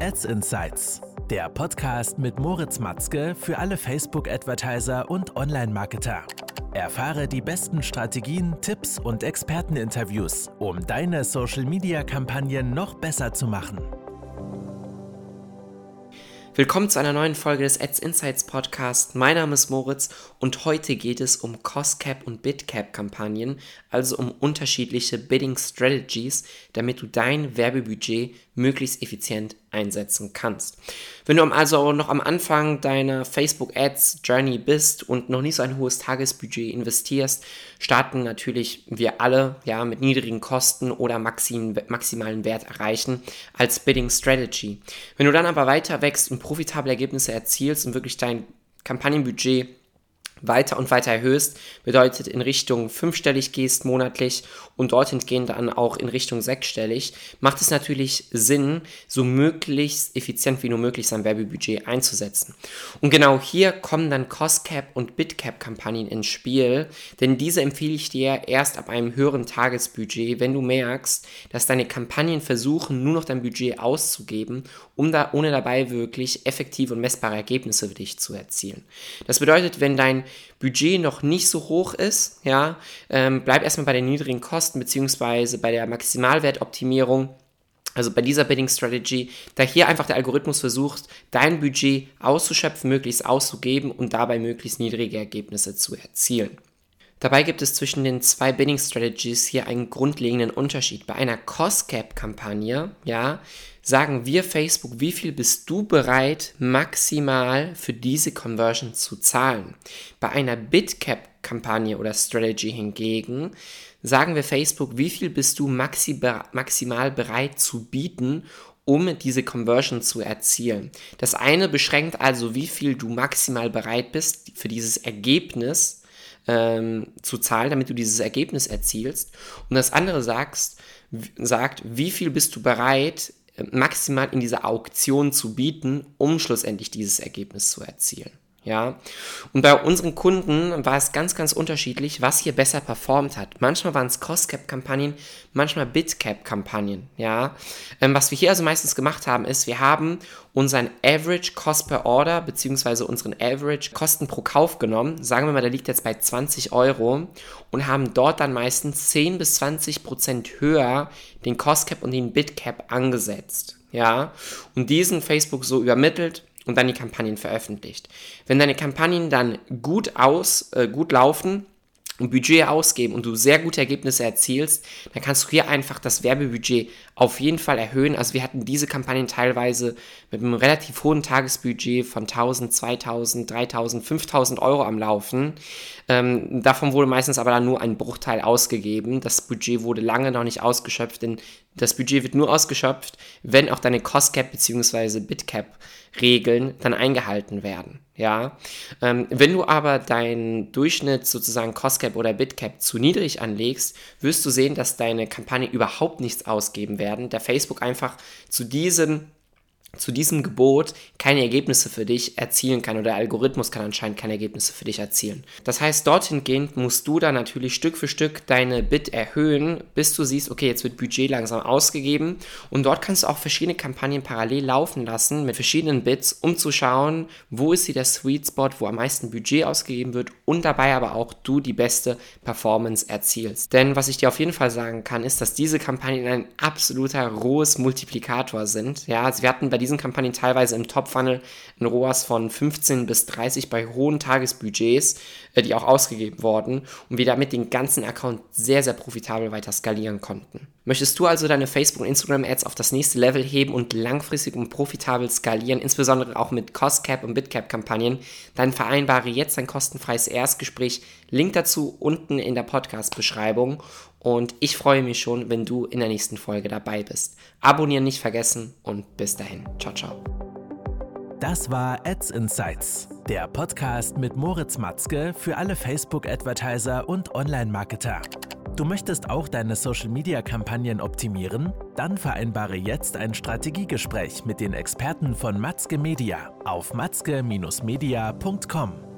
Ads Insights, der Podcast mit Moritz Matzke für alle Facebook-Advertiser und Online-Marketer. Erfahre die besten Strategien, Tipps und Experteninterviews, um deine Social-Media-Kampagnen noch besser zu machen. Willkommen zu einer neuen Folge des Ads Insights Podcast. Mein Name ist Moritz und heute geht es um Cost Cap und Bid Cap Kampagnen, also um unterschiedliche Bidding Strategies, damit du dein Werbebudget möglichst effizient einsetzen kannst. Wenn du also noch am Anfang deiner Facebook Ads Journey bist und noch nicht so ein hohes Tagesbudget investierst, starten natürlich wir alle ja mit niedrigen Kosten oder maximalen Wert erreichen als Bidding Strategy. Wenn du dann aber weiter wächst und profitable Ergebnisse erzielst und wirklich dein Kampagnenbudget weiter und weiter erhöhst, bedeutet in Richtung fünfstellig gehst monatlich und dorthin gehen dann auch in Richtung sechsstellig, macht es natürlich Sinn, so möglichst effizient wie nur möglich sein Werbebudget einzusetzen. Und genau hier kommen dann Cost Cap und Bid Cap Kampagnen ins Spiel, denn diese empfehle ich dir erst ab einem höheren Tagesbudget, wenn du merkst, dass deine Kampagnen versuchen, nur noch dein Budget auszugeben, um da ohne dabei wirklich effektive und messbare Ergebnisse für dich zu erzielen. Das bedeutet, wenn dein Budget noch nicht so hoch ist, ja, ähm, bleib erstmal bei den niedrigen Kosten beziehungsweise bei der Maximalwertoptimierung. Also bei dieser Bidding Strategy, da hier einfach der Algorithmus versucht, dein Budget auszuschöpfen, möglichst auszugeben und dabei möglichst niedrige Ergebnisse zu erzielen. Dabei gibt es zwischen den zwei Bidding Strategies hier einen grundlegenden Unterschied. Bei einer Cost Cap Kampagne, ja, sagen wir Facebook, wie viel bist du bereit maximal für diese Conversion zu zahlen? Bei einer Bidcap-Kampagne oder Strategy hingegen sagen wir Facebook, wie viel bist du maxi maximal bereit zu bieten, um diese Conversion zu erzielen. Das eine beschränkt also, wie viel du maximal bereit bist für dieses Ergebnis ähm, zu zahlen, damit du dieses Ergebnis erzielst. Und das andere sagst, sagt, wie viel bist du bereit, maximal in dieser Auktion zu bieten, um schlussendlich dieses Ergebnis zu erzielen. Ja, und bei unseren Kunden war es ganz, ganz unterschiedlich, was hier besser performt hat. Manchmal waren es Cost-Cap-Kampagnen, manchmal Bid-Cap-Kampagnen. Ja, ähm, was wir hier also meistens gemacht haben, ist, wir haben unseren Average Cost per Order beziehungsweise unseren Average Kosten pro Kauf genommen. Sagen wir mal, der liegt jetzt bei 20 Euro und haben dort dann meistens 10 bis 20 Prozent höher den Cost Cap und den Bid Cap angesetzt. Ja, und diesen Facebook so übermittelt und dann die Kampagnen veröffentlicht. Wenn deine Kampagnen dann gut aus, äh, gut laufen, und Budget ausgeben und du sehr gute Ergebnisse erzielst, dann kannst du hier einfach das Werbebudget auf jeden Fall erhöhen. Also wir hatten diese Kampagnen teilweise mit einem relativ hohen Tagesbudget von 1000, 2000, 3000, 5000 Euro am Laufen. Ähm, davon wurde meistens aber dann nur ein Bruchteil ausgegeben. Das Budget wurde lange noch nicht ausgeschöpft, denn das Budget wird nur ausgeschöpft, wenn auch deine Cost Cap bzw. Bit Cap Regeln dann eingehalten werden. Ja, ähm, wenn du aber deinen Durchschnitt sozusagen Cost Cap oder Bit Cap zu niedrig anlegst, wirst du sehen, dass deine Kampagne überhaupt nichts ausgeben werden, da Facebook einfach zu diesem zu diesem Gebot keine Ergebnisse für dich erzielen kann oder der Algorithmus kann anscheinend keine Ergebnisse für dich erzielen. Das heißt, dorthin gehend musst du dann natürlich Stück für Stück deine Bit erhöhen, bis du siehst, okay, jetzt wird Budget langsam ausgegeben und dort kannst du auch verschiedene Kampagnen parallel laufen lassen mit verschiedenen Bits, um zu schauen, wo ist hier der Sweet Spot, wo am meisten Budget ausgegeben wird und dabei aber auch du die beste Performance erzielst. Denn was ich dir auf jeden Fall sagen kann, ist, dass diese Kampagnen ein absoluter rohes Multiplikator sind. Ja, also wir hatten bei diesen Kampagnen teilweise im Top-Funnel ein ROAS von 15 bis 30 bei hohen Tagesbudgets, äh, die auch ausgegeben wurden und wir damit den ganzen Account sehr, sehr profitabel weiter skalieren konnten. Möchtest du also deine Facebook- und Instagram-Ads auf das nächste Level heben und langfristig und profitabel skalieren, insbesondere auch mit Cost-Cap und Bit-Cap-Kampagnen, dann vereinbare jetzt ein kostenfreies Erstgespräch. Link dazu unten in der Podcast-Beschreibung und ich freue mich schon, wenn du in der nächsten Folge dabei bist. Abonnieren nicht vergessen und bis dahin. Ciao, ciao. Das war Ads Insights, der Podcast mit Moritz Matzke für alle Facebook-Advertiser und Online-Marketer. Du möchtest auch deine Social-Media-Kampagnen optimieren? Dann vereinbare jetzt ein Strategiegespräch mit den Experten von Matzke Media auf matzke-media.com.